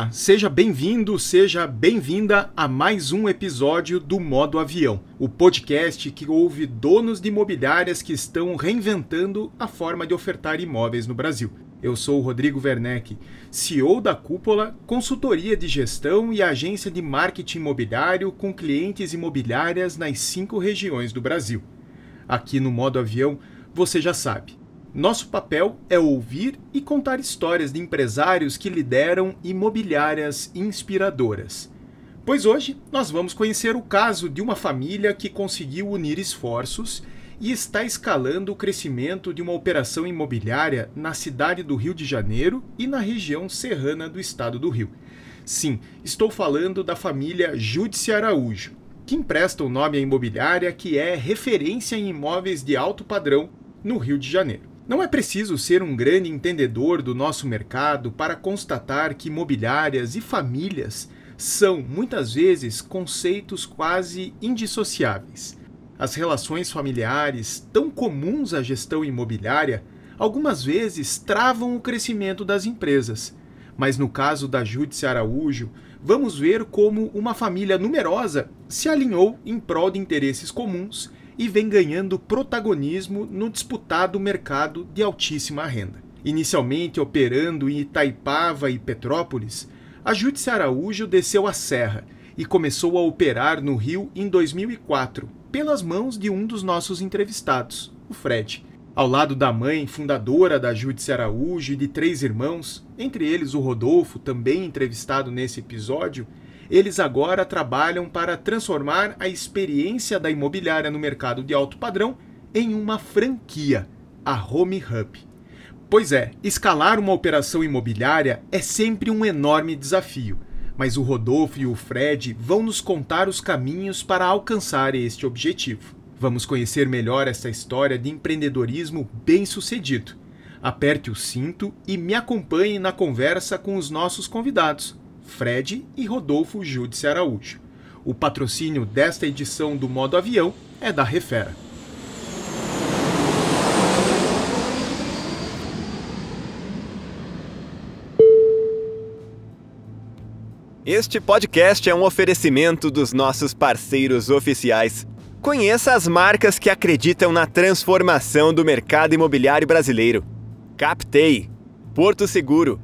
Olá, seja bem-vindo, seja bem-vinda a mais um episódio do Modo Avião, o podcast que ouve donos de imobiliárias que estão reinventando a forma de ofertar imóveis no Brasil. Eu sou o Rodrigo Werneck, CEO da Cúpula, consultoria de gestão e agência de marketing imobiliário com clientes imobiliárias nas cinco regiões do Brasil. Aqui no Modo Avião, você já sabe, nosso papel é ouvir e contar histórias de empresários que lideram imobiliárias inspiradoras. Pois hoje nós vamos conhecer o caso de uma família que conseguiu unir esforços e está escalando o crescimento de uma operação imobiliária na cidade do Rio de Janeiro e na região serrana do estado do Rio. Sim, estou falando da família Júdice Araújo, que empresta o nome à imobiliária que é referência em imóveis de alto padrão no Rio de Janeiro. Não é preciso ser um grande entendedor do nosso mercado para constatar que imobiliárias e famílias são, muitas vezes, conceitos quase indissociáveis. As relações familiares, tão comuns à gestão imobiliária, algumas vezes travam o crescimento das empresas. Mas no caso da Júdice Araújo, vamos ver como uma família numerosa se alinhou em prol de interesses comuns e vem ganhando protagonismo no disputado mercado de altíssima renda. Inicialmente operando em Itaipava e Petrópolis, a Júdice Araújo desceu a serra e começou a operar no Rio em 2004, pelas mãos de um dos nossos entrevistados, o Fred. Ao lado da mãe, fundadora da Júdice Araújo e de três irmãos, entre eles o Rodolfo, também entrevistado nesse episódio, eles agora trabalham para transformar a experiência da imobiliária no mercado de alto padrão em uma franquia, a Home Hub. Pois é, escalar uma operação imobiliária é sempre um enorme desafio, mas o Rodolfo e o Fred vão nos contar os caminhos para alcançar este objetivo. Vamos conhecer melhor essa história de empreendedorismo bem-sucedido. Aperte o cinto e me acompanhe na conversa com os nossos convidados. Fred e Rodolfo Júdice Araújo. O patrocínio desta edição do Modo Avião é da Refera. Este podcast é um oferecimento dos nossos parceiros oficiais. Conheça as marcas que acreditam na transformação do mercado imobiliário brasileiro. Captei, Porto Seguro,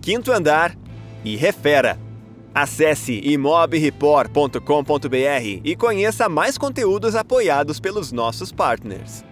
Quinto Andar e refera. Acesse imobreport.com.br e conheça mais conteúdos apoiados pelos nossos partners.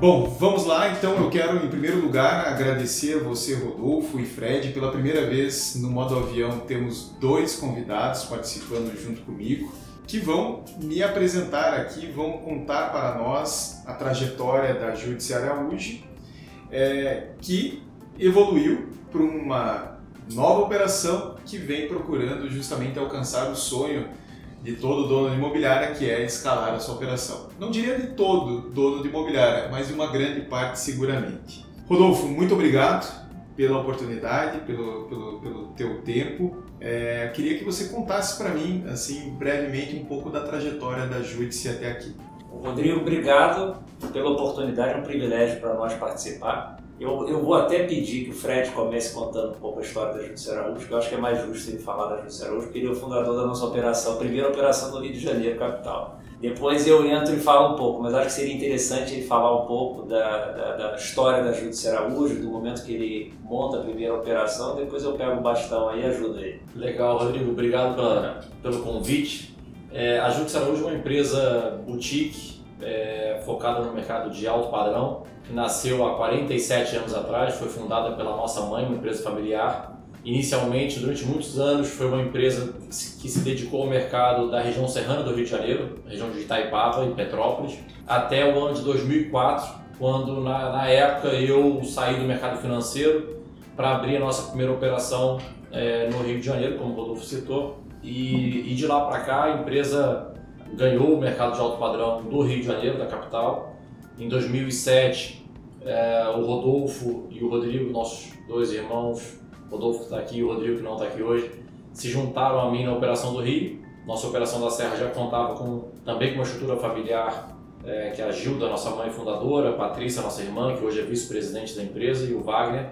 Bom, vamos lá. Então eu quero, em primeiro lugar, agradecer a você, Rodolfo e Fred. Pela primeira vez no modo avião temos dois convidados participando junto comigo que vão me apresentar aqui, vão contar para nós a trajetória da Júdice Araújo, é, que evoluiu para uma nova operação que vem procurando justamente alcançar o sonho de todo dono de imobiliária, que é escalar a sua operação. Não diria de todo dono de imobiliária, mas de uma grande parte seguramente. Rodolfo, muito obrigado pela oportunidade, pelo, pelo, pelo teu tempo. É, queria que você contasse para mim, assim, brevemente, um pouco da trajetória da Júdice até aqui. Rodrigo, obrigado pela oportunidade, é um privilégio para nós participar. Eu, eu vou até pedir que o Fred comece contando um pouco a história da Júdice Araújo, porque eu acho que é mais justo ele falar da Júdice Araújo, porque ele é o fundador da nossa operação, primeira operação no Rio de Janeiro, capital. Depois eu entro e falo um pouco, mas acho que seria interessante ele falar um pouco da, da, da história da Júdice Araújo, do momento que ele monta a primeira operação, depois eu pego o bastão aí e ajudo ele. Legal, Rodrigo, obrigado pela, pelo convite. É, a Júdice Araújo é uma empresa boutique é, focada no mercado de alto padrão, que nasceu há 47 anos atrás, foi fundada pela nossa mãe, uma empresa familiar, Inicialmente, durante muitos anos, foi uma empresa que se dedicou ao mercado da região serrana do Rio de Janeiro, região de Itaipava e Petrópolis, até o ano de 2004, quando, na, na época, eu saí do mercado financeiro para abrir a nossa primeira operação é, no Rio de Janeiro, como o Rodolfo citou. E, e de lá para cá, a empresa ganhou o mercado de alto padrão do Rio de Janeiro, da capital. Em 2007, é, o Rodolfo e o Rodrigo, nossos dois irmãos, Rodolfo está aqui, o Rodrigo que não está aqui hoje, se juntaram a mim na Operação do Rio. Nossa Operação da Serra já contava com, também com uma estrutura familiar é, que é a Gilda, nossa mãe fundadora, a Patrícia, nossa irmã, que hoje é vice-presidente da empresa, e o Wagner,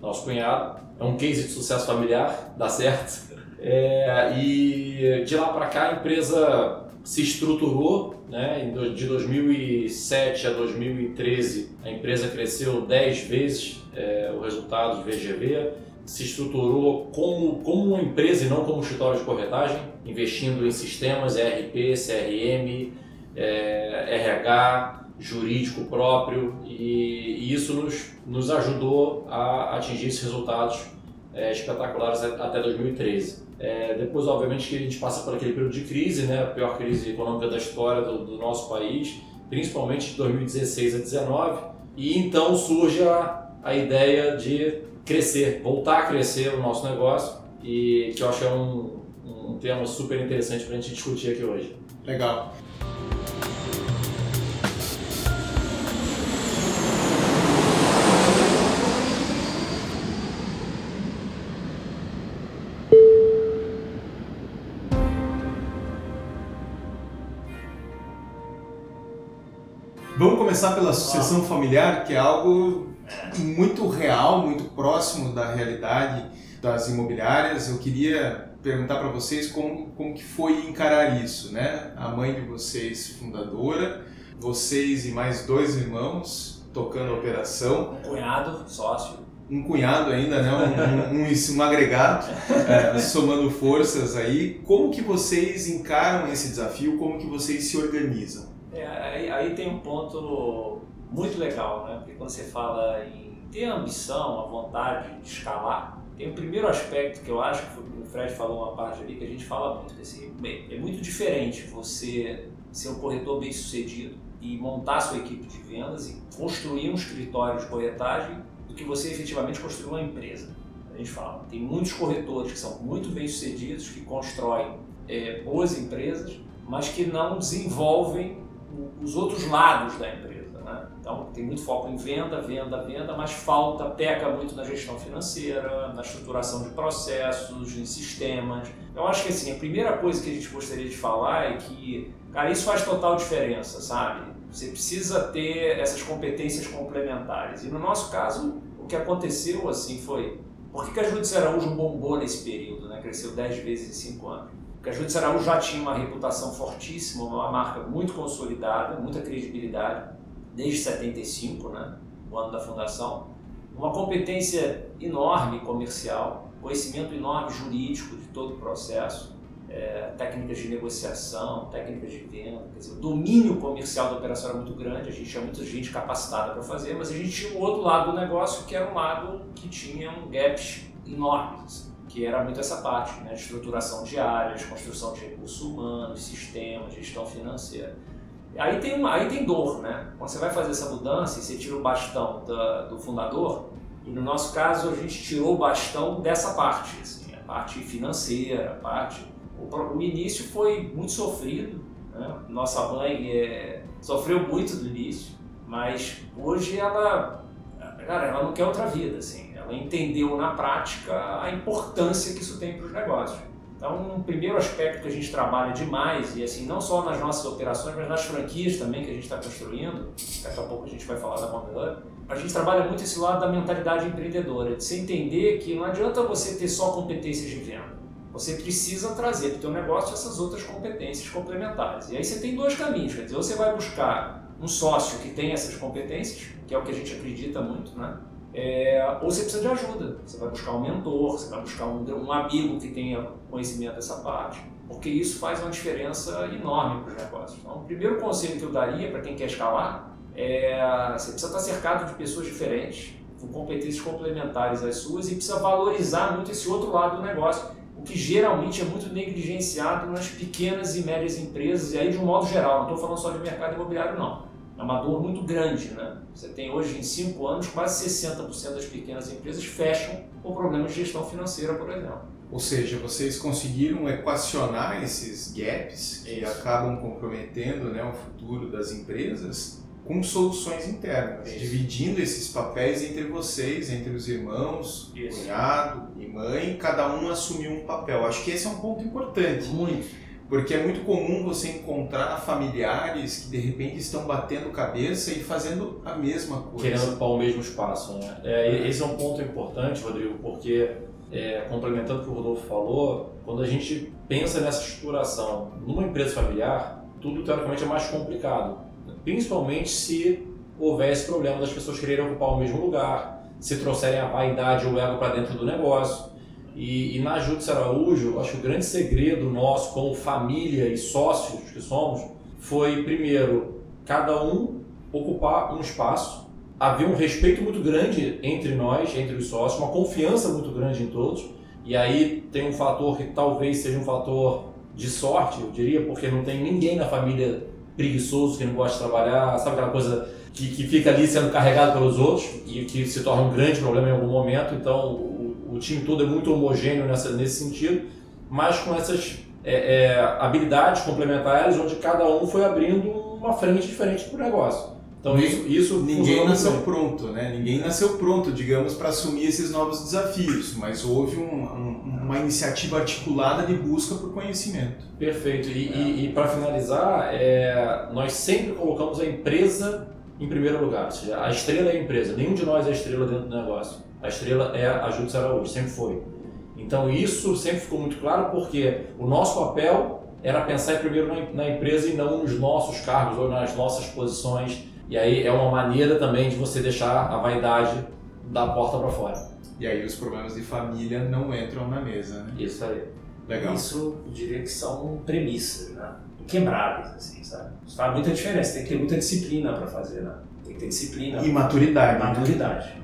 nosso cunhado. É um case de sucesso familiar, dá certo. É, e de lá para cá a empresa se estruturou, né? de 2007 a 2013 a empresa cresceu 10 vezes é, o resultado de VGV se estruturou como, como uma empresa e não como um escritório de corretagem, investindo em sistemas ERP, CRM, é, RH, jurídico próprio, e, e, isso nos, nos ajudou a atingir esses resultados é, espetaculares até 2013. É, depois, obviamente, que a gente passa por aquele período de crise, né, a pior crise econômica da história do, do nosso país, principalmente de 2016 a 2019, e então surge a, a ideia de crescer, voltar a crescer o nosso negócio e que eu acho que é um, um tema super interessante para a gente discutir aqui hoje. Legal. Vamos começar pela sucessão familiar, que é algo muito real, muito próximo da realidade das imobiliárias. Eu queria perguntar para vocês como, como que foi encarar isso, né? A mãe de vocês, fundadora, vocês e mais dois irmãos tocando a operação. Um cunhado, sócio. Um cunhado ainda, né? Um, um, um, um agregado, é, somando forças aí. Como que vocês encaram esse desafio? Como que vocês se organizam? É, aí, aí tem um ponto muito legal, né? Porque quando você fala em ter a ambição, a vontade de escalar, tem o primeiro aspecto que eu acho que o Fred falou uma parte ali que a gente fala muito, assim, é muito diferente você ser um corretor bem sucedido e montar sua equipe de vendas e construir um escritório de corretagem do que você efetivamente construir uma empresa. A gente fala, tem muitos corretores que são muito bem sucedidos, que constroem é, boas empresas, mas que não desenvolvem os outros lados da empresa. Então, tem muito foco em venda, venda, venda, mas falta, peca muito na gestão financeira, na estruturação de processos, em sistemas. Eu acho que assim, a primeira coisa que a gente gostaria de falar é que, cara, isso faz total diferença, sabe? Você precisa ter essas competências complementares. E no nosso caso, o que aconteceu assim foi. Por que, a Júdice Araújo bombou nesse período, né? Cresceu 10 vezes em 5 anos? Porque a Júdice Araújo já tinha uma reputação fortíssima, uma marca muito consolidada, muita credibilidade desde 75, né, o ano da fundação, uma competência enorme comercial, conhecimento enorme jurídico de todo o processo, é, técnicas de negociação, técnicas de venda, quer dizer, o domínio comercial da operação era muito grande, a gente tinha muita gente capacitada para fazer, mas a gente tinha um outro lado do negócio que era um lado que tinha um gaps enormes, que era muito essa parte, né, estruturação de áreas, construção de recursos humanos, sistemas, gestão financeira. Aí tem, uma, aí tem dor, né? Quando você vai fazer essa mudança e você tira o bastão da, do fundador, e no nosso caso a gente tirou o bastão dessa parte, assim, a parte financeira, a parte. O, o início foi muito sofrido, né? Nossa mãe é, sofreu muito no início, mas hoje ela, cara, ela não quer outra vida, assim. Entendeu na prática a importância que isso tem para os negócios. Então, um primeiro aspecto que a gente trabalha demais, e assim, não só nas nossas operações, mas nas franquias também que a gente está construindo, daqui a pouco a gente vai falar da Montblanc, a gente trabalha muito esse lado da mentalidade empreendedora, de você entender que não adianta você ter só competências de venda. você precisa trazer para o teu negócio essas outras competências complementares. E aí você tem dois caminhos, quer dizer, ou você vai buscar um sócio que tem essas competências, que é o que a gente acredita muito, né? É, ou você precisa de ajuda. Você vai buscar um mentor, você vai buscar um, um amigo que tenha conhecimento dessa parte, porque isso faz uma diferença enorme para os negócios. Então, o primeiro conselho que eu daria para quem quer escalar é você precisa estar cercado de pessoas diferentes, com competências complementares às suas e precisa valorizar muito esse outro lado do negócio, o que geralmente é muito negligenciado nas pequenas e médias empresas, e aí de um modo geral, não estou falando só de mercado imobiliário não. É uma dor muito grande, né? Você tem hoje em cinco anos quase 60% das pequenas empresas fecham por problemas de gestão financeira, por exemplo. Ou seja, vocês conseguiram equacionar esses gaps que Isso. acabam comprometendo né, o futuro das empresas com soluções internas, Isso. dividindo esses papéis entre vocês, entre os irmãos, Isso. cunhado e mãe, cada um assumiu um papel. Acho que esse é um ponto importante. Muito. Porque é muito comum você encontrar familiares que de repente estão batendo cabeça e fazendo a mesma coisa. Querendo ocupar o mesmo espaço. Né? É, esse é um ponto importante, Rodrigo, porque, é, complementando o que o Rodolfo falou, quando a gente pensa nessa estruturação numa empresa familiar, tudo teoricamente é mais complicado principalmente se houvesse problema das pessoas quererem ocupar o mesmo lugar, se trouxerem a vaidade ou o ego para dentro do negócio. E, e na Júdice Araújo, acho que o grande segredo nosso, como família e sócios que somos, foi, primeiro, cada um ocupar um espaço, havia um respeito muito grande entre nós, entre os sócios, uma confiança muito grande em todos. E aí tem um fator que talvez seja um fator de sorte, eu diria, porque não tem ninguém na família preguiçoso, que não gosta de trabalhar, sabe aquela coisa que, que fica ali sendo carregado pelos outros e que se torna um grande problema em algum momento. Então o, time todo é muito homogêneo nessa, nesse sentido, mas com essas é, é, habilidades complementares onde cada um foi abrindo uma frente diferente para o negócio. Então isso, isso ninguém nasceu bem. pronto, né? Ninguém nasceu pronto, digamos, para assumir esses novos desafios, mas houve um, um, uma iniciativa articulada de busca por conhecimento. Perfeito. E, é. e, e para finalizar, é, nós sempre colocamos a empresa em primeiro lugar. Ou seja, a estrela é a empresa. Nenhum de nós é a estrela dentro do negócio. A estrela é a Júdice Araújo, sempre foi. Então isso sempre ficou muito claro porque o nosso papel era pensar primeiro na empresa e não nos nossos cargos ou nas nossas posições e aí é uma maneira também de você deixar a vaidade da porta para fora. E aí os problemas de família não entram na mesa, né? Isso aí. Legal. Isso, eu diria que são premissas, né? Quebráveis, assim, sabe? Isso faz muita diferença. Tem que ter muita disciplina para fazer, né? Tem que ter disciplina. E maturidade. Né? Maturidade.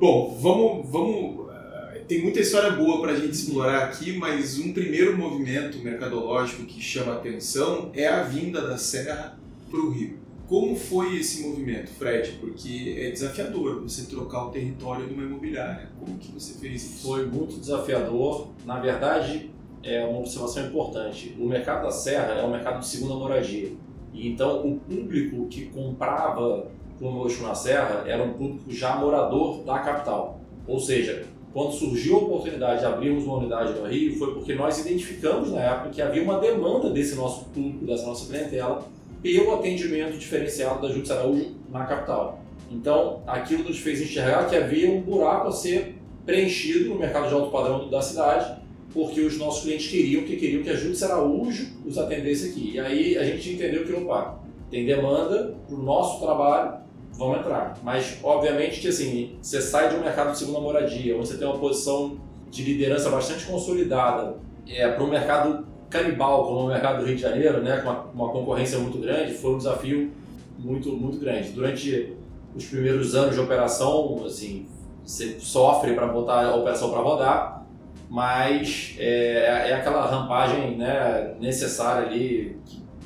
Bom, vamos, vamos. Eh, tem muita história boa para a gente explorar aqui, mas um primeiro movimento mercadológico que chama atenção é a vinda da Serra para o Rio. Como foi esse movimento, Fred? Porque é desafiador você trocar o território de uma imobiliária. Como que você fez isso? Foi muito desafiador. Na verdade, é uma observação importante. O mercado da Serra é um mercado de segunda moradia. E então o público que comprava conosco na Serra era um público já morador da capital. Ou seja, quando surgiu a oportunidade de abrirmos uma unidade no Rio, foi porque nós identificamos na época que havia uma demanda desse nosso público, dessa nossa clientela, pelo atendimento diferenciado da Júdice Araújo na capital. Então, aquilo nos fez enxergar que havia um buraco a ser preenchido no mercado de alto padrão da cidade, porque os nossos clientes queriam que queriam que a Júdice Araújo os atendesse aqui. E aí a gente entendeu que, opa, tem demanda para o nosso trabalho, vão entrar. Mas, obviamente, que assim, você sai de um mercado de segunda moradia, onde você tem uma posição de liderança bastante consolidada, é, para um mercado canibal, como o mercado do Rio de Janeiro, né, com uma, uma, concorrência muito grande, foi um desafio muito, muito grande. Durante os primeiros anos de operação, assim, você sofre para botar a operação para rodar, mas é, é aquela rampagem né, necessária ali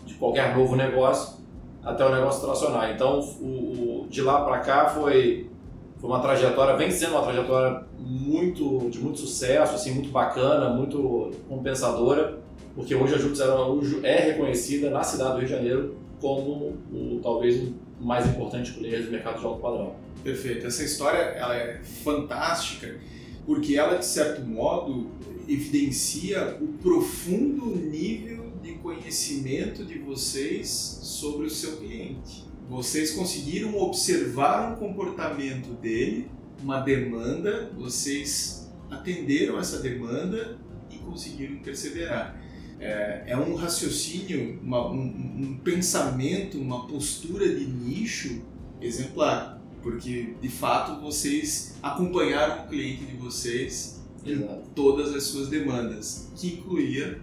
de qualquer novo negócio até o negócio tracionar. Então, o, o de lá para cá foi, foi uma trajetória, vem sendo uma trajetória muito de muito sucesso, assim, muito bacana, muito compensadora, porque hoje a Júpiter Araújo é reconhecida na cidade do Rio de Janeiro como o talvez o mais importante player do mercado de alto padrão. Perfeito. Essa história ela é fantástica porque ela, de certo modo, evidencia o profundo nível de conhecimento de vocês sobre o seu cliente. Vocês conseguiram observar um comportamento dele, uma demanda, vocês atenderam essa demanda e conseguiram perseverar. É, é um raciocínio, uma, um, um pensamento, uma postura de nicho exemplar, porque de fato vocês acompanharam o cliente de vocês em todas as suas demandas, que incluía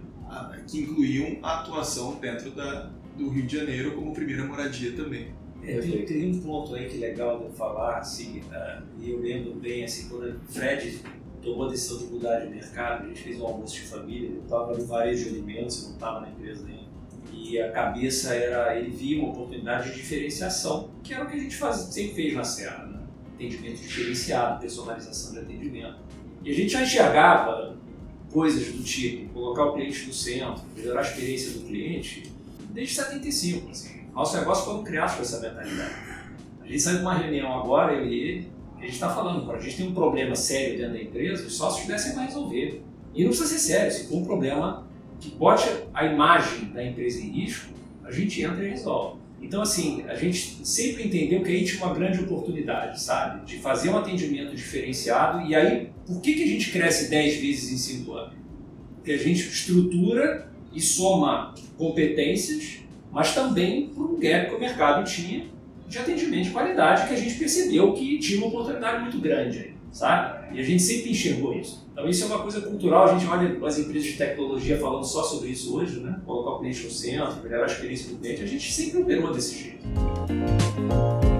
que incluíam a atuação dentro da, do Rio de Janeiro como primeira moradia também. É, tem, tem, um ponto aí que é legal de eu falar, assim, uh, e eu lembro bem, assim, quando o Fred tomou a decisão de mudar de mercado, a gente fez um almoço de família, eu estava no varejo de alimentos, eu não estava na empresa ainda, e a cabeça era, ele via uma oportunidade de diferenciação, que era o que a gente faz, sempre fez na Serra, né? atendimento diferenciado, personalização de atendimento. E a gente já enxergava coisas do tipo colocar o cliente no centro, melhorar a experiência do cliente, desde 75. Assim. Nosso negócio foi criado com essa mentalidade. A gente saiu de uma reunião agora, eu e ele, a gente está falando, a gente tem um problema sério dentro da empresa, os sócios tivessem para resolver. E não precisa ser sério, se for um problema que bote a imagem da empresa em risco, a gente entra e resolve. Então, assim, a gente sempre entendeu que aí tinha uma grande oportunidade, sabe? De fazer um atendimento diferenciado. E aí, por que, que a gente cresce 10 vezes em 5 anos? Porque a gente estrutura e soma competências, mas também por um gap que o mercado tinha de atendimento de qualidade que a gente percebeu que tinha uma oportunidade muito grande aí, sabe? E a gente sempre enxergou isso. Então isso é uma coisa cultural, a gente olha as empresas de tecnologia falando só sobre isso hoje, né? Colocar o cliente no centro, melhorar a experiência do cliente, a gente sempre operou desse jeito.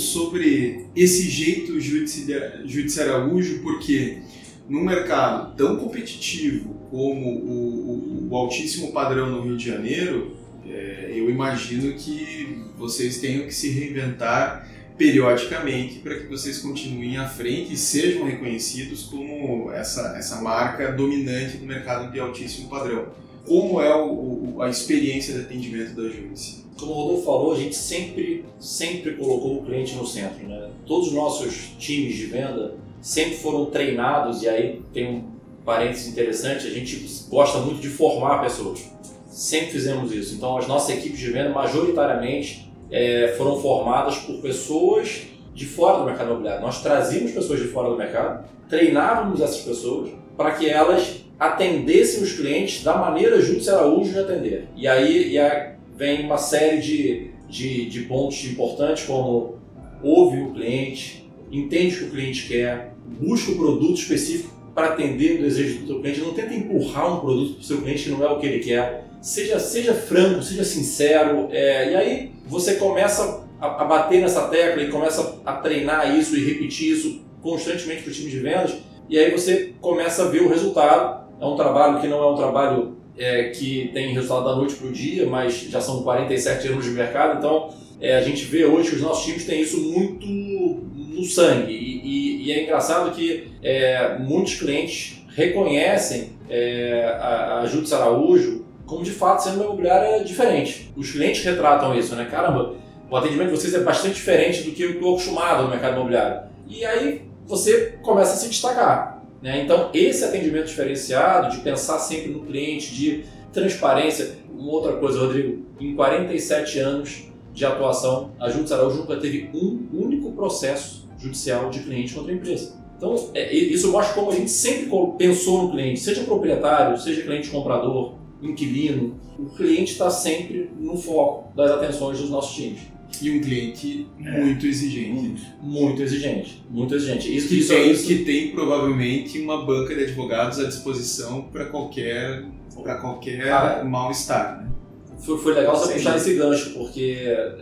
Sobre esse jeito Judici Araújo, porque num mercado tão competitivo como o, o, o altíssimo padrão no Rio de Janeiro, é, eu imagino que vocês tenham que se reinventar periodicamente para que vocês continuem à frente e sejam reconhecidos como essa, essa marca dominante do mercado de altíssimo padrão. Como é o, a experiência de atendimento da Judici? Como o Rodolfo falou, a gente sempre, sempre colocou o cliente no centro. Né? Todos os nossos times de venda sempre foram treinados, e aí tem um parênteses interessante, a gente gosta muito de formar pessoas. Sempre fizemos isso. Então, as nossas equipes de venda, majoritariamente, é, foram formadas por pessoas de fora do mercado imobiliário. Nós trazíamos pessoas de fora do mercado, treinávamos essas pessoas para que elas atendessem os clientes da maneira Júlio Araújo de atender. E aí, e a, vem uma série de, de, de pontos importantes, como ouve o cliente, entende o que o cliente quer, busca o produto específico para atender o desejo do seu cliente, não tenta empurrar um produto para o seu cliente que não é o que ele quer. Seja, seja franco, seja sincero, é, e aí você começa a, a, bater nessa tecla e começa a treinar isso e repetir isso constantemente para o time de vendas, e aí você começa a ver o resultado. É um trabalho que não é um trabalho é, que tem resultado da noite para o dia, mas já são 47 anos de mercado, então é, a gente vê hoje que os nossos times têm isso muito no sangue. E, e, e é engraçado que é, muitos clientes reconhecem é, a, a Júdice Araújo como de fato sendo uma imobiliária diferente. Os clientes retratam isso, né? Caramba, o atendimento de vocês é bastante diferente do que eu estou acostumado no mercado imobiliário. E aí você começa a se destacar. Né? Então, esse atendimento diferenciado, de pensar sempre no cliente, de transparência. Uma outra coisa, Rodrigo, em 47 anos de atuação, a Júdice Araújo nunca teve um único processo judicial de cliente contra a empresa. Então, é, isso mostra como a gente sempre pensou no cliente, seja proprietário, seja cliente comprador, inquilino, o cliente está sempre no foco das atenções dos nossos times. E um cliente é. muito exigente. Muito, muito, exigente. Muito exigente. Isso, que, isso, tem, isso... que tem provavelmente uma banca de advogados à disposição para qualquer, qualquer ah, mal-estar. Né? Foi, foi legal você puxar esse gancho, porque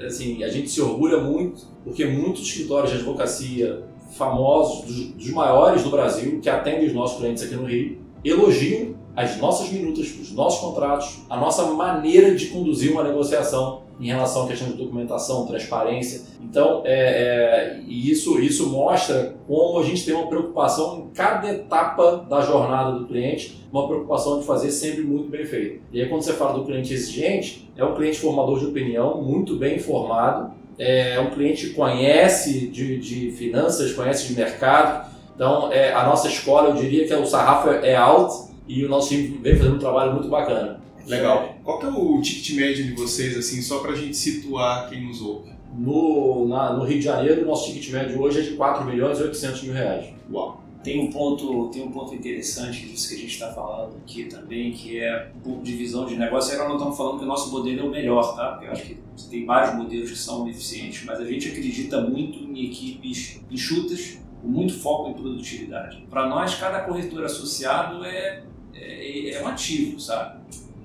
assim, a gente se orgulha muito, porque muitos escritórios de advocacia famosos, dos, dos maiores do Brasil, que atendem os nossos clientes aqui no Rio, elogiam as nossas minutas, os nossos contratos, a nossa maneira de conduzir uma negociação em relação à questão de documentação, transparência. Então, é, é, isso, isso mostra como a gente tem uma preocupação em cada etapa da jornada do cliente, uma preocupação de fazer sempre muito bem feito. E aí, quando você fala do cliente exigente, é um cliente formador de opinião, muito bem informado, é um cliente que conhece de, de finanças, conhece de mercado. Então, é, a nossa escola, eu diria que é o sarrafo é alto e o nosso time vem fazendo um trabalho muito bacana. Legal. Qual que é o ticket médio de vocês, assim, só para a gente situar quem nos ouve? No, na, no Rio de Janeiro, o nosso ticket médio hoje é de 4 milhões e 800 mil reais. Uau! Tem um ponto, tem um ponto interessante disso que a gente está falando aqui também, que é um pouco de visão de negócio. Agora não estamos falando que o nosso modelo é o melhor, tá? Porque eu acho que tem vários modelos que são eficientes, mas a gente acredita muito em equipes enxutas, com muito foco em produtividade. Para nós, cada corretor associado é, é, é um ativo, sabe?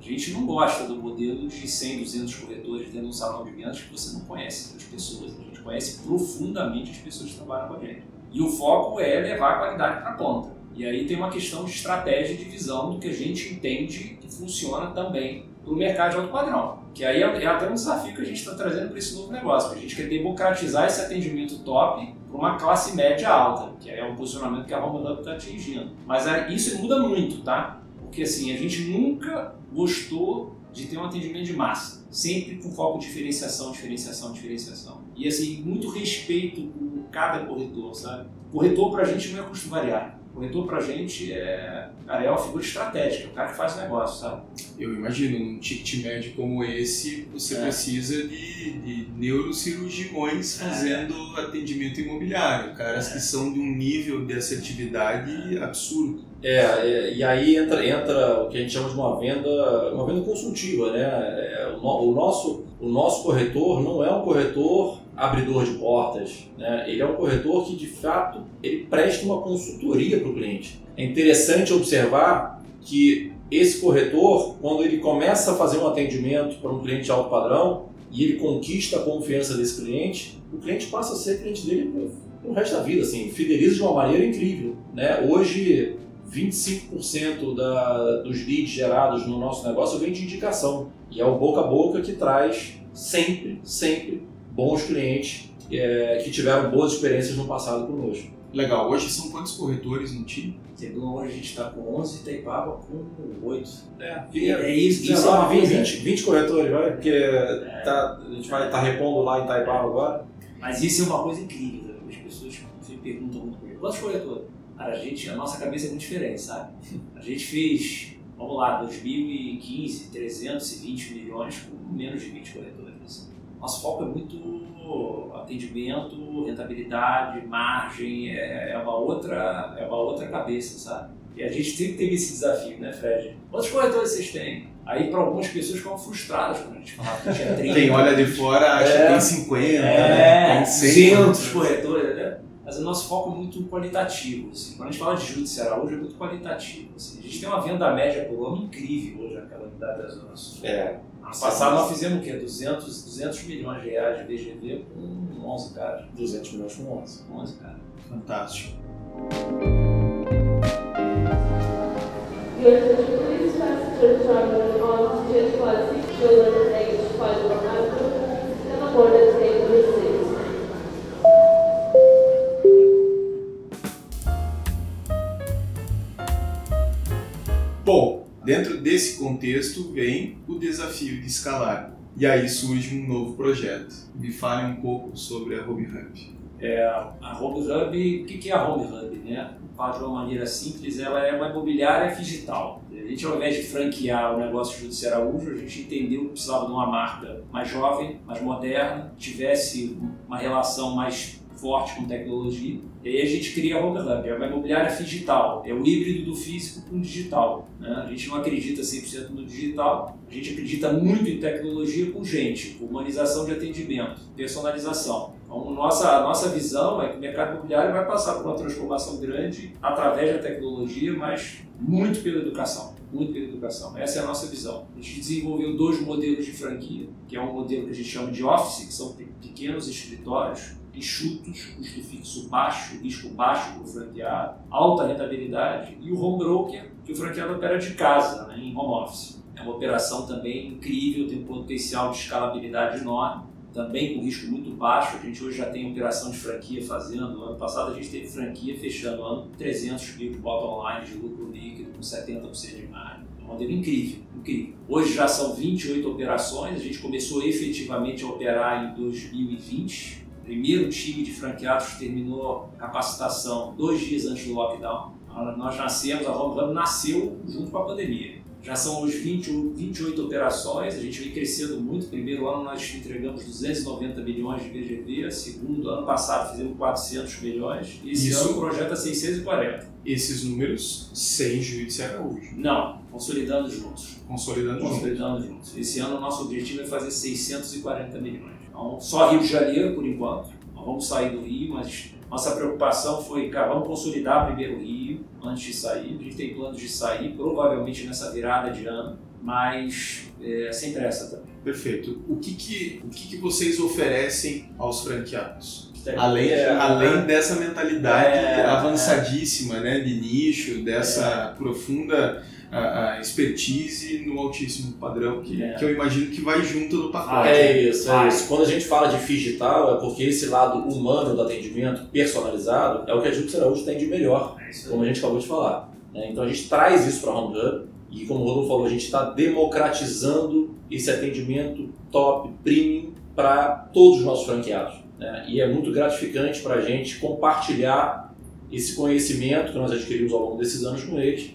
A gente não gosta do modelo de 100, 200 corretores dentro de um salão de vendas que você não conhece as pessoas. A gente conhece profundamente as pessoas que trabalham com a gente. E o foco é levar a qualidade para a ponta. E aí tem uma questão de estratégia de visão do que a gente entende que funciona também para o mercado de alto padrão. Que aí é, é até um desafio que a gente está trazendo para esse novo negócio. A gente quer democratizar esse atendimento top para uma classe média alta, que é o posicionamento que a Home Hub está atingindo. Mas é, isso muda muito, tá? Porque assim, a gente nunca gostou de ter um atendimento de massa, sempre com foco em diferenciação, diferenciação, diferenciação. E assim, muito respeito por cada corretor, sabe? Corretor pra gente não é custo variável. Corretor pra gente é, cara, é uma figura estratégica, o cara que faz o negócio, sabe? Eu imagino, num ticket médio como esse, você É. precisa de, de neurocirurgiões É. fazendo atendimento imobiliário, caras É. que são de um nível de assertividade absurdo. É, é, e aí entra, entra o que a gente chama de uma venda, uma venda consultiva, né? É, o, no- o nosso, o nosso corretor não é um corretor abridor de portas, né? Ele é um corretor que de fato ele presta uma consultoria para o cliente. É interessante observar que esse corretor, quando ele começa a fazer um atendimento para um cliente de alto padrão e ele conquista a confiança desse cliente, o cliente passa a ser cliente dele pro resto da vida, assim, fideliza de uma maneira incrível, né? Hoje 25% da, dos leads gerados no nosso negócio vem de indicação. E é o boca a boca que traz sempre, sempre bons clientes é, que tiveram boas experiências no passado conosco. Legal, hoje são quantos corretores no time? Segundo hoje a gente está com 11 e Itaipava com 8. É, É isso, isso é uma 19, coisa- 20, 20 corretores, vai, porque tá, a gente vai estar repondo lá em Taipava agora. Mas isso é uma coisa incrível, né? as pessoas me perguntam muito comigo. Quantos corretores? Cara, a gente, a nossa cabeça é muito diferente, sabe? A gente fez, vamos lá, 2015, 320 milhões com menos de 20 corretores. Nosso foco é muito atendimento, rentabilidade, margem, é, é uma outra, é uma outra cabeça, sabe? E a gente sempre teve esse desafio, né, Fred? Quantos corretores vocês têm? Aí, para algumas pessoas, ficam frustradas quando a gente falava que tinha 30. Quem olha de fora acha É. que tem 50, É, tem 100. 200 corretores, né? Mas o nosso foco é muito qualitativo. Assim. Quando a gente fala de Júdice Araújo, é muito qualitativo. Assim. A gente tem uma venda média por ano incrível hoje naquela unidade da Zona Sul. É, passado nós fizemos o quê? 200, 200 milhões de reais de VGV com 11 caras. 200 milhões com 11. 11 caras. Fantástico. Bom, dentro desse contexto vem o desafio de escalar. E aí surge um novo projeto. Me fale um pouco sobre a Home Hub. A Home Hub, o que que é a Home Hub? Né? De uma maneira simples, ela é uma imobiliária digital. A gente, ao invés de franquear o negócio Júdice Araújo, a gente entendeu que precisava de uma marca mais jovem, mais moderna, tivesse uma relação mais forte com tecnologia. E aí a gente cria a Home Hub, é uma imobiliária digital, é o híbrido do físico com o digital. Né? A gente não acredita 100% no digital, a gente acredita muito em tecnologia com gente, com humanização de atendimento, personalização. Então, nossa, nossa visão é que o mercado imobiliário vai passar por uma transformação grande através da tecnologia, mas muito pela educação. Muito pela educação. Essa é a nossa visão. A gente desenvolveu dois modelos de franquia, que é um modelo que a gente chama de office, que são pe- pequenos escritórios, enxutos, custo fixo baixo, risco baixo para o franqueado, alta rentabilidade e o home broker, que o franqueado opera de casa, né, em home office. É uma operação também incrível, tem um potencial de escalabilidade enorme, também com risco muito baixo. A gente hoje já tem operação de franquia fazendo. No ano passado a gente teve franquia fechando o ano com 300 mil de bottom line de lucro líquido, com 70% de margem. É um modelo incrível, incrível. Hoje já são 28 operações, a gente começou efetivamente a operar em 2020. Primeiro time de franqueados terminou a capacitação dois dias antes do lockdown. Nós nascemos, a Home Hub nasceu junto com a pandemia. Já são hoje 20, 28 operações, a gente vem crescendo muito. Primeiro ano nós entregamos 290 milhões de VGV, segundo ano passado fizemos 400 milhões, e esse Isso. ano o projeto é 640. Esses números sem juízo de Araújo, Não, consolidando juntos. consolidando juntos. Consolidando juntos. Esse ano o nosso objetivo é fazer 640 milhões. Então, só Rio de Janeiro por enquanto. Nós vamos sair do Rio, mas nossa preocupação foi, cara, vamos consolidar primeiro o Rio antes de sair. A gente tem planos de sair, provavelmente nessa virada de ano, mas é, sem pressa também. Perfeito. O que que, o que que vocês oferecem aos franqueados? É, Além, é, além dessa mentalidade É, avançadíssima, né, de nicho, dessa profunda a, a expertise no altíssimo padrão que, É. que eu imagino que vai junto no pacote. Ah, É isso, é Vai. isso. Quando a gente fala de digital, é porque esse lado humano do atendimento personalizado é o que a Júpiter Araújo tem de melhor, É como a gente acabou de falar. né? Então a gente traz isso para a Home Hub e, como o Rodolfo falou, a gente está democratizando esse atendimento top, premium, para todos os nossos franqueados. né? E é muito gratificante para a gente compartilhar esse conhecimento que nós adquirimos ao longo desses anos com eles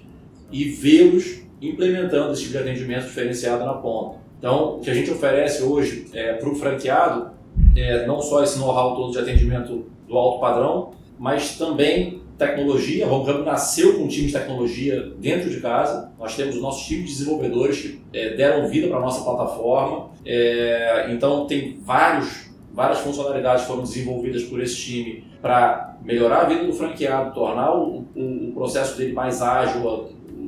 e vê-los implementando esse tipo de atendimento diferenciado na ponta. Então, o que a gente oferece hoje para o franqueado é não só esse know-how todo de atendimento do alto padrão, mas também tecnologia. A Home nasceu com um time de tecnologia dentro de casa. Nós temos o nosso time de desenvolvedores que é, deram vida para a nossa plataforma. É, então, tem vários, várias funcionalidades que foram desenvolvidas por esse time para melhorar a vida do franqueado, tornar o, o, o processo dele mais ágil,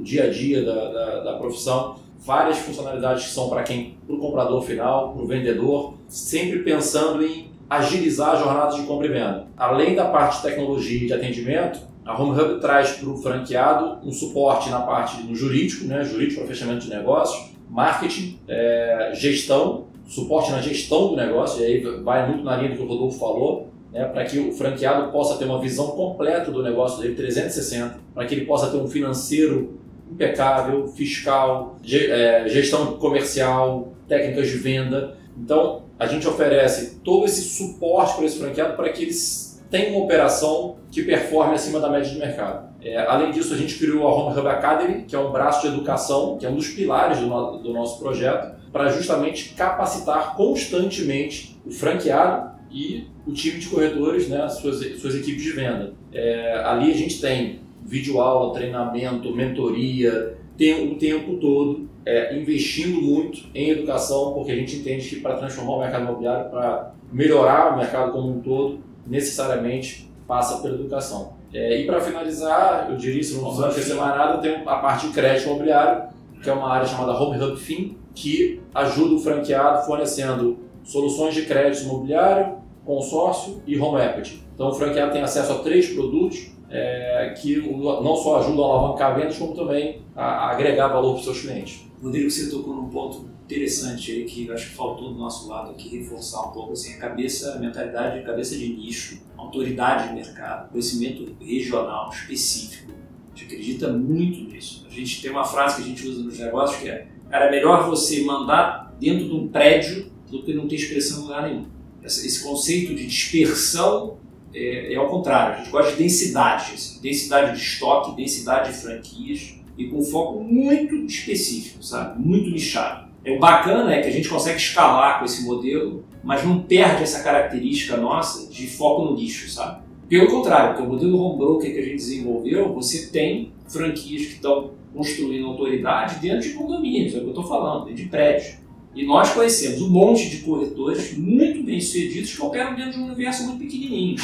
dia a dia da, da, da profissão. Várias funcionalidades que são para quem, para o comprador final, para o vendedor, sempre pensando em agilizar a jornada de compra e venda. Além da parte de tecnologia e de atendimento, a Home Hub traz para o franqueado um suporte na parte no jurídico, né, jurídico para fechamento de negócios, marketing, é, gestão, suporte na gestão do negócio, e aí vai muito na linha do que o Rodolfo falou, né, para que o franqueado possa ter uma visão completa do negócio dele, 360, para que ele possa ter um financeiro impecável, fiscal, é, gestão comercial, técnicas de venda. Então, a gente oferece todo esse suporte para esse franqueado para que eles tenham uma operação que performe acima da média de mercado. É, além disso, a gente criou a Home Hub Academy, que é um braço de educação, que é um dos pilares do, do nosso projeto, para justamente capacitar constantemente o franqueado e o time de corretores, né, suas, suas equipes de venda. É, ali a gente tem videoaula, treinamento, mentoria, tem o tempo todo é, investindo muito em educação, porque a gente entende que para transformar o mercado imobiliário, para melhorar o mercado como um todo, necessariamente passa pela educação. É, e para finalizar, eu diria, se não esquecer mais nada, tem a parte de crédito imobiliário, que é uma área chamada Home Hub Fin, que ajuda o franqueado fornecendo soluções de crédito imobiliário, consórcio e home equity. Então o franqueado tem acesso a três produtos é, que não só ajudam a alavancar vendas, como também a, agregar valor para os seus clientes. Rodrigo, você tocou num ponto interessante aí que eu acho que faltou do nosso lado aqui reforçar um pouco assim, a cabeça, a mentalidade de cabeça de nicho, autoridade de mercado, conhecimento regional específico. A gente acredita muito nisso. A gente tem uma frase que a gente usa nos negócios que é cara, é melhor você mandar dentro de um prédio do que não ter expressão em lugar nenhum. Esse conceito de dispersão é, é ao contrário. A gente gosta de densidade, assim, densidade de estoque, densidade de franquias e com foco muito específico, sabe? Muito nichado. É, bacana é que a gente consegue escalar com esse modelo, mas não perde essa característica nossa de foco no nicho, sabe? Pelo contrário, porque o modelo home broker que a gente desenvolveu, você tem franquias que estão construindo autoridade dentro de condomínios, é o que eu estou falando, dentro de prédios. E nós conhecemos um monte de corretores muito bem sucedidos que operam dentro de um universo muito pequenininho,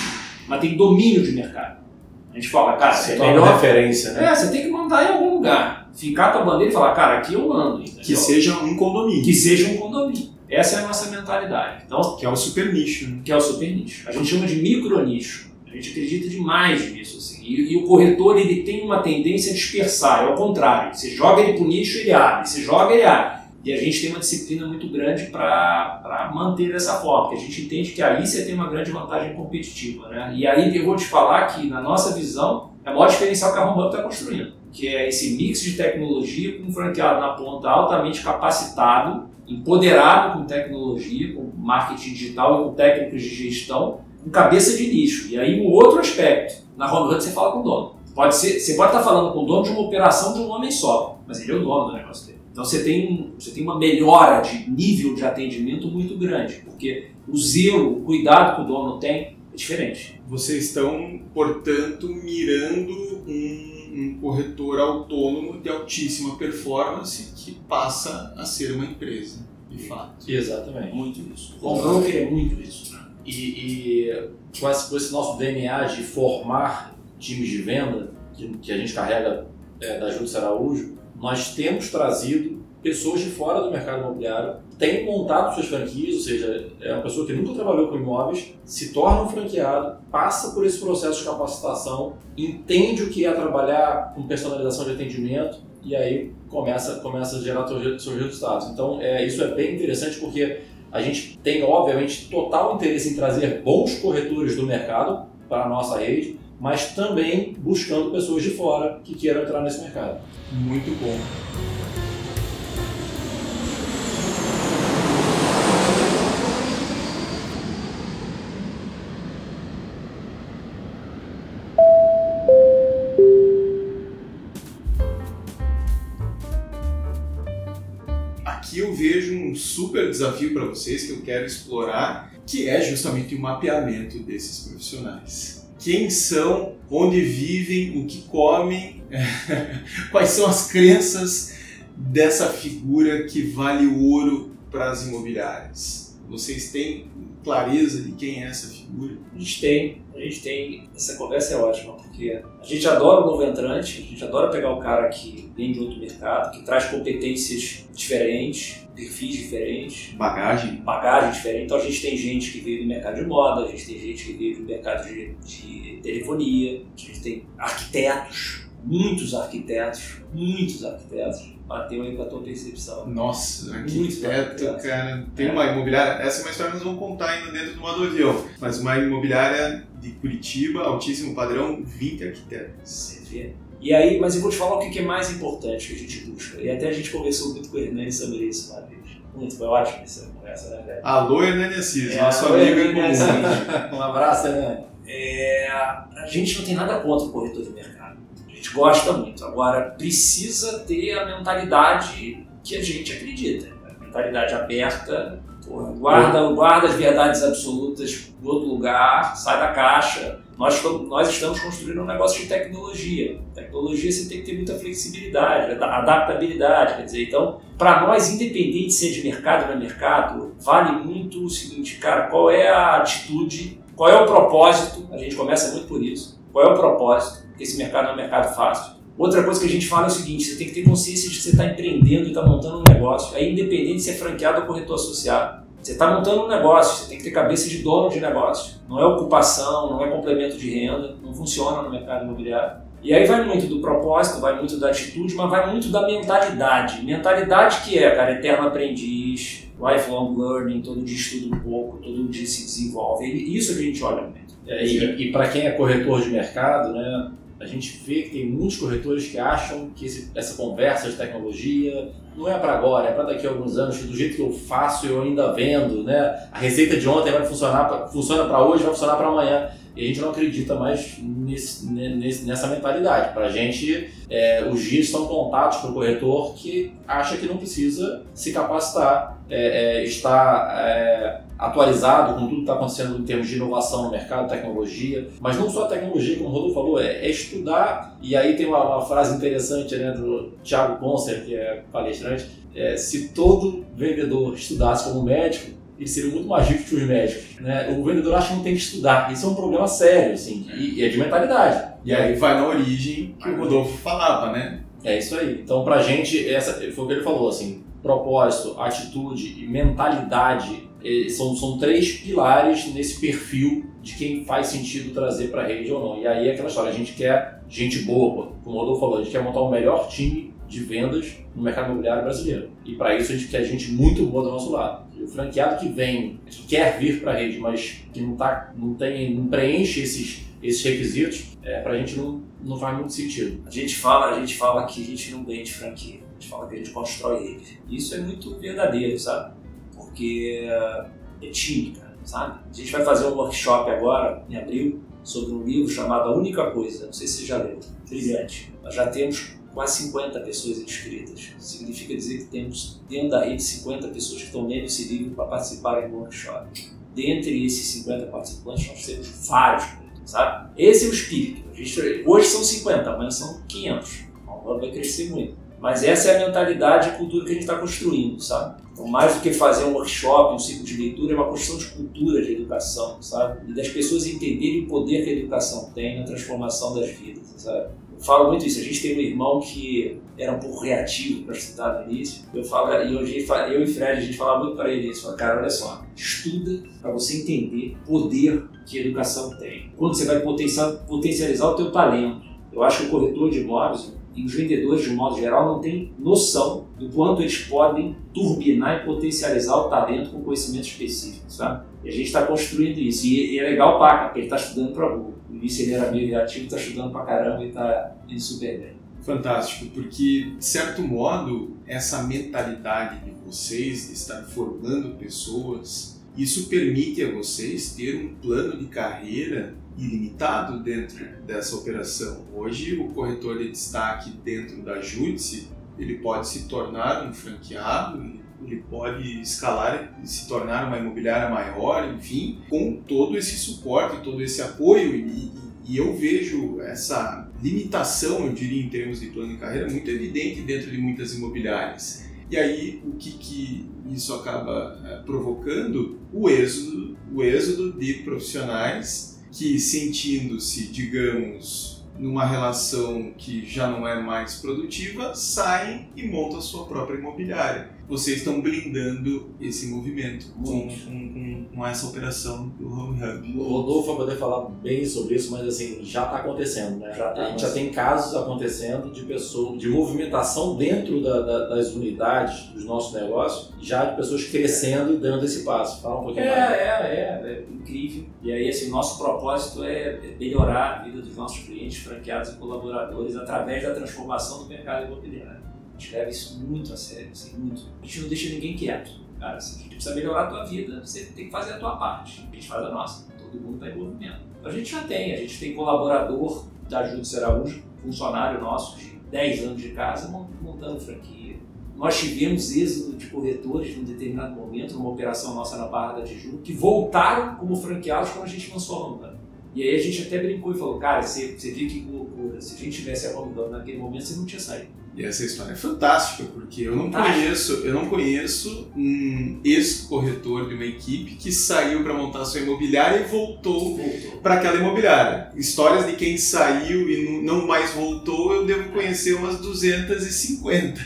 mas tem domínio de mercado. A gente fala, cara, é melhor referência, é, você tem que mandar em algum lugar. Ficar com a bandeira e falar, cara, aqui eu mando. entendeu? Que seja um condomínio. Que seja um condomínio. Essa é a nossa mentalidade. Então, Que é o super nicho. Né? que é o super nicho. A gente chama de micro nicho. A gente acredita demais nisso. Assim. E, e o corretor ele tem uma tendência a dispersar, é o contrário. Você joga ele para o nicho, ele abre. Você joga, ele abre. E a gente tem uma disciplina muito grande para manter dessa forma, porque a gente entende que aí você tem uma grande vantagem competitiva. Né? E aí eu vou te falar que, na nossa visão, é o maior diferencial que a Home está construindo, que é esse mix de tecnologia com um franqueado na ponta altamente capacitado, empoderado com tecnologia, com marketing digital e com técnicos de gestão, com cabeça de nicho. E aí um outro aspecto, na Hunt você fala com o dono. Pode ser, você pode estar falando com o dono de uma operação de um homem só, mas ele é o dono do negócio dele. Então você tem, você tem uma melhora de nível de atendimento muito grande, porque o zelo, o cuidado que o dono tem é diferente. Vocês estão, portanto, mirando um, um corretor autônomo de altíssima performance que passa a ser uma empresa, de fato. Exatamente. Muito isso. O broker é muito isso. Né? E, e com, esse, com esse nosso DNA de formar times de venda, que, que a gente carrega é, da Júlia Araújo, nós temos trazido pessoas de fora do mercado imobiliário, têm montado suas franquias, ou seja, é uma pessoa que nunca trabalhou com imóveis, se torna um franqueado, passa por esse processo de capacitação, entende o que é trabalhar com personalização de atendimento e aí começa, começa a gerar seus resultados. Então, é, isso é bem interessante porque a gente tem, obviamente, total interesse em trazer bons corretores do mercado para a nossa rede, mas também buscando pessoas de fora que queiram entrar nesse mercado. Muito bom. Aqui eu vejo um super desafio para vocês que eu quero explorar, que é justamente o mapeamento desses profissionais. Quem são, onde vivem, o que comem, quais são as crenças dessa figura que vale ouro para as imobiliárias. Vocês têm clareza de quem é essa figura? A gente tem, a gente tem. Essa conversa é ótima, porque a gente adora o novo entrante, a gente adora pegar o cara que vem de outro mercado, que traz competências diferentes, perfis diferentes, Bagagem. bagagem diferente. Então a gente tem gente que veio do mercado de moda, a gente tem gente que veio do mercado de, de telefonia, a gente tem arquitetos, muitos arquitetos, muitos arquitetos. Bateu aí com a tua percepção. Nossa, Muito arquiteto, bacana. cara. Tem É. uma imobiliária, essa é uma história que nós vamos contar ainda dentro do modo avião, mas uma imobiliária de Curitiba, altíssimo padrão, 20 arquitetos. Você vê? E aí, mas eu vou te falar o que que é mais importante que a gente busca. E até a gente conversou muito com o Hernani sobre isso uma vez. Muito, foi ótimo essa conversa, né, velho? Alô, Hernani Assis, É, nosso alô, amigo em Hernani comum. Um abraço, né? É, a gente não tem nada contra o corretor de mercado. Gente gosta muito. Agora, precisa ter a mentalidade que a gente acredita. A mentalidade aberta, porra, guarda, guarda as verdades absolutas do outro lugar, sai da caixa. Nós, nós estamos construindo um negócio de tecnologia. Tecnologia você tem que ter muita flexibilidade, ada- adaptabilidade. Quer dizer, então, para nós, independente de ser de mercado ou não é mercado, vale muito o seguinte, cara, qual é a atitude qual é o propósito? A gente começa muito por isso. Qual é o propósito? Porque esse mercado não é um mercado fácil. Outra coisa que a gente fala é o seguinte: você tem que ter consciência de que você está empreendendo e está montando um negócio. É independente de ser franqueado ou corretor associado. Você está montando um negócio, você tem que ter cabeça de dono de negócio. Não é ocupação, não é complemento de renda, não funciona no mercado imobiliário. E aí vai muito do propósito, vai muito da atitude, mas vai muito da mentalidade. Mentalidade que é, cara, eterno aprendiz, lifelong learning, todo dia estuda um pouco, todo dia se desenvolve. E isso a gente olha muito. É, e e para quem é corretor de mercado, né, a gente vê que tem muitos corretores que acham que esse- essa conversa de tecnologia não é para agora, é para daqui a alguns anos, que do jeito que eu faço eu ainda vendo, né? A receita de ontem vai funcionar, funciona para hoje, vai funcionar para amanhã. E a gente não acredita mais nesse- ne- nesse- nessa mentalidade. Para a gente, é, os dias estão contados para o corretor que acha que não precisa se capacitar, é, é, estar é, atualizado com tudo que está acontecendo em termos de inovação no mercado, tecnologia, mas não só tecnologia, como o Rodolfo falou, é, é estudar. E aí tem uma, uma frase interessante né, do Thiago Poncer, que é palestrante, é, se todo vendedor estudasse como médico, ele seria muito mais rico que os médicos. Né? O vendedor acha que não tem que estudar. Isso é um problema sério, assim, e, e é de mentalidade. E aí vai na origem que o Rodolfo falava, né? É isso aí. Então, pra gente, essa, foi o que ele falou, assim, propósito, atitude e mentalidade eh, são, são três pilares nesse perfil de quem faz sentido trazer para a rede ou não. E aí é aquela história, a gente quer gente boa, como o Rodolfo falou, a gente quer montar o melhor time de vendas no mercado imobiliário brasileiro. E para isso a gente quer gente muito boa do nosso lado. E o franqueado que vem, que quer vir para a rede, mas que não, tá, não, tem, não preenche esses, esses requisitos, é, para a gente não, não faz muito sentido. A gente fala, a gente fala que a gente não vende franquia, a gente fala que a gente constrói ele. Isso é muito verdadeiro, sabe? Porque é time, cara, sabe? A gente vai fazer um workshop agora, em abril, sobre um livro chamado A Única Coisa, não sei se você já leu, brilhante. Nós já temos quase 50 pessoas inscritas. Significa dizer que temos dentro da rede 50 pessoas que estão lendo esse livro para participarem do workshop. Dentre esses 50 participantes, nós temos vários, sabe? Esse é o espírito. Hoje são 50, amanhã são 500. Agora vai crescer muito. Mas essa é a mentalidade e cultura que a gente está construindo, sabe? Então, mais do que fazer um workshop, um ciclo de leitura, é uma construção de cultura de educação, sabe? E das pessoas entenderem o poder que a educação tem na transformação das vidas, sabe? Falo muito isso. A gente tem um irmão que era um pouco reativo, para citar no início. Eu falo, e hoje eu e Fred, a gente fala muito para ele isso. Fala, cara, olha só, estuda para você entender o poder que a educação tem. Quando você vai potencializar o teu talento. Eu acho que o corretor de imóveis e os vendedores, de um modo geral, não têm noção do quanto eles podem turbinar e potencializar o talento com conhecimento específico, sabe? E a gente está construindo isso. E, é legal para porque ele está estudando para o No início ele era meio reativo, está estudando para caramba e está indo super bem. Fantástico, porque, de certo modo, essa mentalidade de vocês de estar formando pessoas, isso permite a vocês ter um plano de carreira ilimitado dentro dessa operação. Hoje, o corretor de destaque dentro da Júdice, ele pode se tornar um franqueado, ele pode escalar e se tornar uma imobiliária maior, enfim, com todo esse suporte, todo esse apoio. E, e eu vejo essa limitação, eu diria, em termos de plano de carreira, muito evidente dentro de muitas imobiliárias. E aí, o que, que isso acaba é, provocando? O êxodo, o êxodo de profissionais que sentindo-se, digamos, numa relação que já não é mais produtiva, saem e montam a sua própria imobiliária vocês estão blindando esse movimento com, com, com, essa operação do Home Hub. O Rodolfo vai poder falar bem sobre isso, mas assim, já está acontecendo, né? Já, a gente já tem casos acontecendo de pessoas, de movimentação dentro da, da, das unidades dos nossos negócios, já de pessoas crescendo e dando esse passo. Fala um pouquinho é, mais. É, é, é incrível. E aí, assim, nosso propósito é melhorar a vida dos nossos clientes, franqueados e colaboradores através da transformação do mercado imobiliário. A gente leva isso muito a sério, assim, muito. A gente não deixa ninguém quieto. Cara, assim, a gente precisa melhorar a tua vida, você tem que fazer a tua parte. A gente faz a nossa. Todo mundo está em movimento. A gente já tem, a gente tem colaborador da Júdice Araújo, funcionário nosso de 10 anos de casa, montando franquia. Nós tivemos êxodo de corretores num determinado momento, numa operação nossa na Barra da Tijuca, que voltaram como franqueados quando a gente lançou a Home E aí a gente até brincou e falou, cara, você, você viu que loucura, se a gente tivesse a Home naquele momento, você não tinha saído. E essa história é fantástica, porque eu não conheço, eu não conheço um ex-corretor de uma equipe que saiu para montar sua imobiliária e voltou, voltou. para aquela imobiliária. Histórias de quem saiu e não mais voltou, eu devo conhecer umas 250.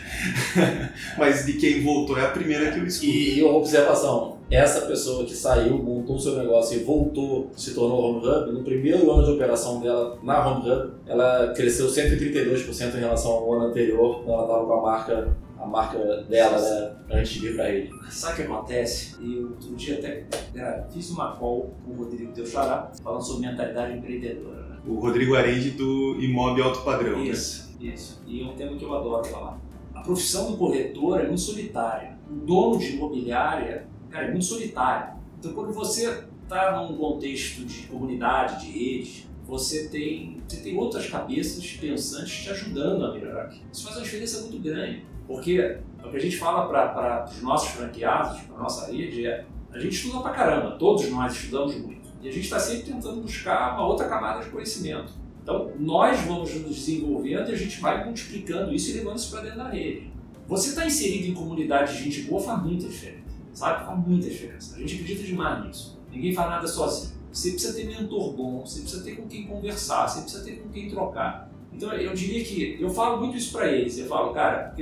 Mas de quem voltou é a primeira que eu escuto. E, e uma observação, essa pessoa que saiu, montou o seu negócio e voltou, se tornou Home Hub, no primeiro ano de operação dela na Home Hub, ela cresceu 132% em relação ao ano anterior, quando ela estava com a marca, a marca dela, né, antes de vir para ele. Sabe o que acontece? Eu outro dia até era, fiz uma call com o Rodrigo Teu Xará, falando sobre mentalidade empreendedora. Né? O Rodrigo Arende do Imóvel Alto Padrão. Né? Isso, né? isso. E é um tema que eu adoro falar. A profissão do corretor é muito solitária. O dono de imobiliária cara, é muito solitário. Então, quando você está num contexto de comunidade, de rede, você tem, você tem outras cabeças pensantes te ajudando a melhorar aqui. Isso faz uma diferença muito grande, porque o que a gente fala para os nossos franqueados, para a nossa rede, é a gente estuda pra caramba, todos nós estudamos muito. E a gente está sempre tentando buscar uma outra camada de conhecimento. Então, nós vamos nos desenvolvendo e a gente vai multiplicando isso e levando isso para dentro da rede. Você está inserido em comunidade de gente boa faz muita diferença sabe? Faz muita diferença. A gente acredita demais nisso. Ninguém faz nada sozinho. Você precisa ter mentor bom, você precisa ter com quem conversar, você precisa ter com quem trocar. Então eu diria que eu falo muito isso para eles. Eu falo, cara,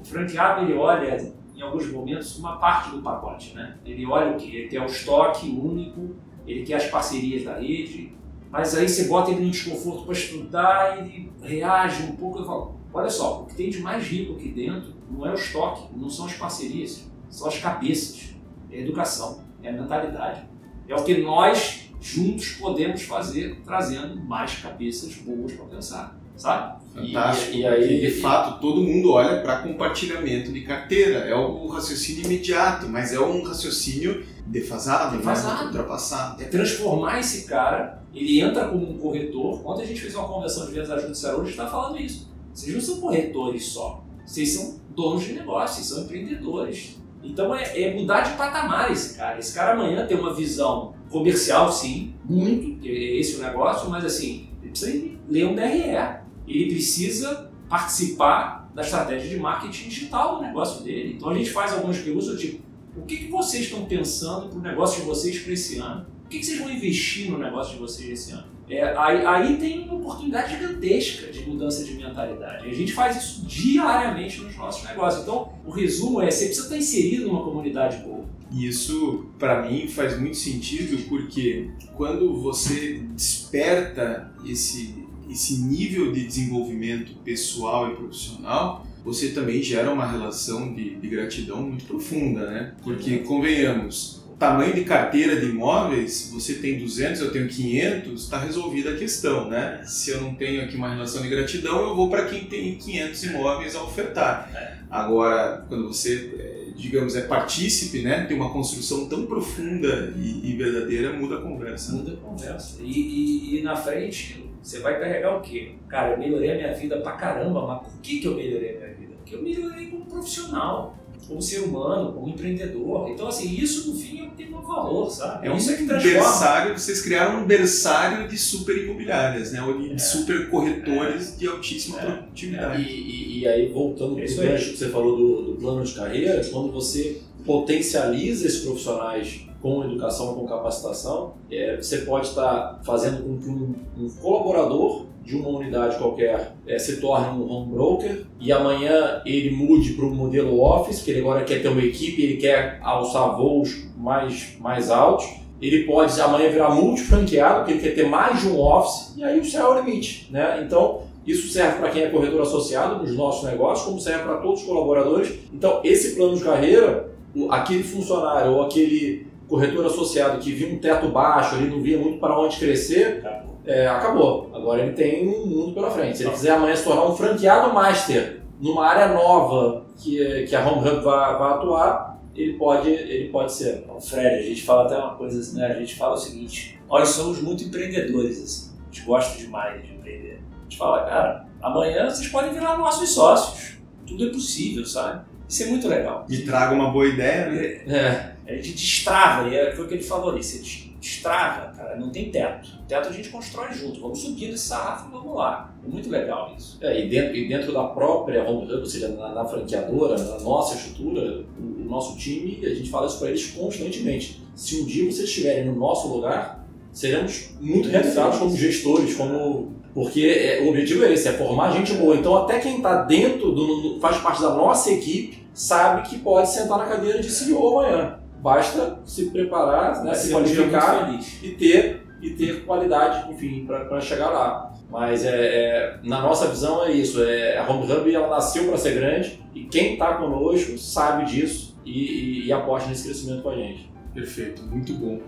o franqueado ele olha em alguns momentos uma parte do pacote, né? Ele olha o que? Ele quer o estoque único, ele quer as parcerias da rede, mas aí você bota ele no desconforto para estudar, ele reage um pouco. Eu falo, olha só, o que tem de mais rico aqui dentro não é o estoque, não são as parcerias, são as cabeças, é a educação, é a mentalidade. É o que nós juntos podemos fazer, trazendo mais cabeças boas para pensar, sabe? Fantástico. E, e aí, de fato, todo mundo olha para compartilhamento de carteira. É o raciocínio imediato, mas é um raciocínio defasado, defasado. Né? ultrapassado. É transformar esse cara, ele entra como um corretor. Ontem a gente fez uma conversão de vendas judiciária, hoje está falando isso. Vocês não são corretores só, vocês são donos de negócios, são empreendedores. Então é, é, mudar de patamar esse cara. Esse cara amanhã tem uma visão comercial, sim, muito, é esse o negócio, mas assim, ele precisa ler um DRE ele precisa participar da estratégia de marketing digital do negócio dele. Então a gente faz algumas perguntas tipo, o que, que vocês estão pensando para o negócio de vocês para esse ano? O que, que, vocês vão investir no negócio de vocês esse ano? É, aí, aí, tem uma oportunidade gigantesca de mudança de mentalidade. A gente faz isso diariamente nos nossos negócios. Então, o resumo é: você precisa estar inserido numa comunidade boa. E isso, para mim, faz muito sentido porque quando você desperta esse esse nível de desenvolvimento pessoal e profissional, você também gera uma relação de, de gratidão muito profunda, né? Porque, convenhamos, tamanho de carteira de imóveis, você tem 200, eu tenho 500, está resolvida a questão, né? Se eu não tenho aqui uma relação de gratidão, eu vou para quem tem 500 imóveis a ofertar. É. Agora, quando você, é, digamos, é partícipe, né? Tem uma construção tão profunda e, e verdadeira, muda a conversa. Muda a conversa. E, e, e na frente, você vai carregar o quê? Cara, eu melhorei a minha vida pra caramba, mas por que, que eu melhorei a minha vida? Porque eu melhorei como profissional, como ser humano, como empreendedor. Então, assim, isso no fim tem um valor, sabe? É um isso é que berçário, vocês criaram um berçário de super imobiliárias, né? Ou de é. super corretores é. de altíssima é. produtividade. E, e, e, aí, voltando para o gancho que você falou do, do plano de carreira, quando você potencializa esses profissionais com educação, com capacitação, é, você pode estar fazendo com que um, um colaborador de uma unidade qualquer é, se torne um home broker e amanhã ele mude para o modelo office, que ele agora quer ter uma equipe, ele quer alçar voos mais, mais altos. Ele pode amanhã virar multifranqueado, porque ele quer ter mais de um office, e aí o céu é o limite. Né? Então, isso serve para quem é corretor associado nos nossos negócios, como serve para todos os colaboradores. Então, esse plano de carreira, aquele funcionário ou aquele corretor associado que via um teto baixo, ele não via muito para onde crescer, acabou. É, acabou. Agora ele tem um mundo pela frente. Se ele quiser amanhã se tornar um franqueado master numa área nova que, que a Home Hub vai, vai atuar, ele pode, ele pode ser. Então, Fred, a gente fala até uma coisa assim, né? A gente fala o seguinte, nós somos muito empreendedores, assim. A gente gosta demais de empreender. A gente fala, cara, amanhã vocês podem virar nossos sócios. Tudo é possível, sabe? Isso é muito legal. E traga uma boa ideia, né? É. A gente destrava, e é, foi o que ele falou ali, você destrava, cara, não tem teto. O teto a gente constrói junto, vamos subindo esse sarrafo e vamos lá. É muito legal isso. É, e, dentro, e dentro da própria Home Hub, ou seja, na, na franqueadora, na nossa estrutura, o, o nosso time, a gente fala isso para eles constantemente. Se um dia vocês estiverem no nosso lugar, seremos muito realizados como gestores, como porque é, o objetivo é esse, é formar gente boa. Então até quem está dentro, do, faz parte da nossa equipe, sabe que pode sentar na cadeira de CEO amanhã. Basta se preparar, né, se qualificar e ter, e ter qualidade, enfim, para chegar lá. Mas é, é, na nossa visão é isso. É, a Home Hub ela nasceu para ser grande e quem está conosco sabe disso e, e, e aposta nesse crescimento com a gente. Perfeito, muito bom.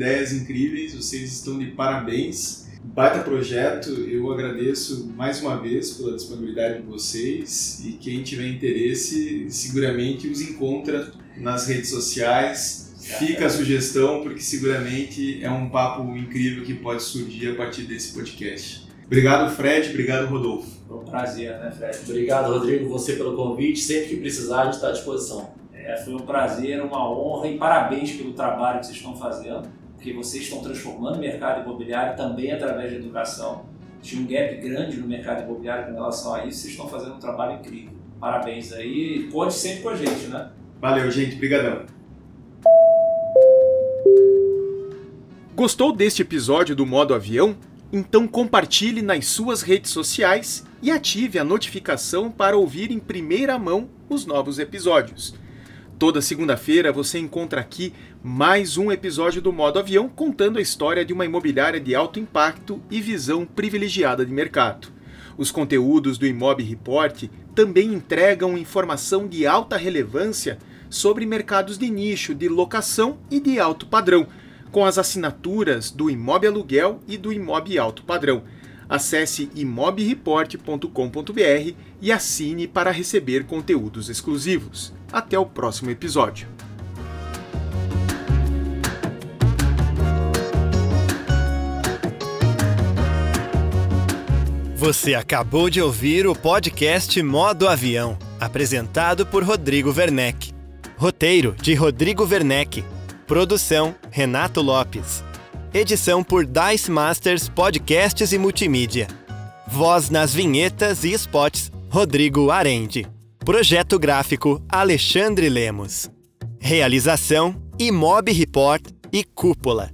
Ideias incríveis, vocês estão de parabéns. Baita projeto, eu agradeço mais uma vez pela disponibilidade de vocês e quem tiver interesse, seguramente os encontra nas redes sociais. Fica a sugestão, porque seguramente é um papo incrível que pode surgir a partir desse podcast. Obrigado, Fred. Obrigado, Rodolfo. Foi um prazer, né, Fred? Obrigado, Rodrigo, você pelo convite. Sempre que precisar, a gente está à disposição. É, foi um prazer, uma honra e parabéns pelo trabalho que vocês estão fazendo. Porque vocês estão transformando o mercado imobiliário também através da educação. Tinha um gap grande no mercado imobiliário com relação a isso, vocês estão fazendo um trabalho incrível. Parabéns aí, conte sempre com a gente, né? Valeu, gente, brigadão. Gostou deste episódio do Modo Avião? Então compartilhe nas suas redes sociais e ative a notificação para ouvir em primeira mão os novos episódios. Toda segunda-feira você encontra aqui mais um episódio do Modo Avião contando a história de uma imobiliária de alto impacto e visão privilegiada de mercado. Os conteúdos do Imob Report também entregam informação de alta relevância sobre mercados de nicho, de locação e de alto padrão, com as assinaturas do Imob Aluguel e do Imob Alto Padrão. Acesse imobreport.com.br e assine para receber conteúdos exclusivos. Até o próximo episódio. Você acabou de ouvir o podcast Modo Avião, apresentado por Rodrigo Werneck. Roteiro de Rodrigo Werneck. Produção Renato Lopes. Edição por Dice Masters Podcasts e Multimídia. Voz nas vinhetas e spots Rodrigo Arende. Projeto gráfico Alexandre Lemos. Realização Imob Report e Cúpula.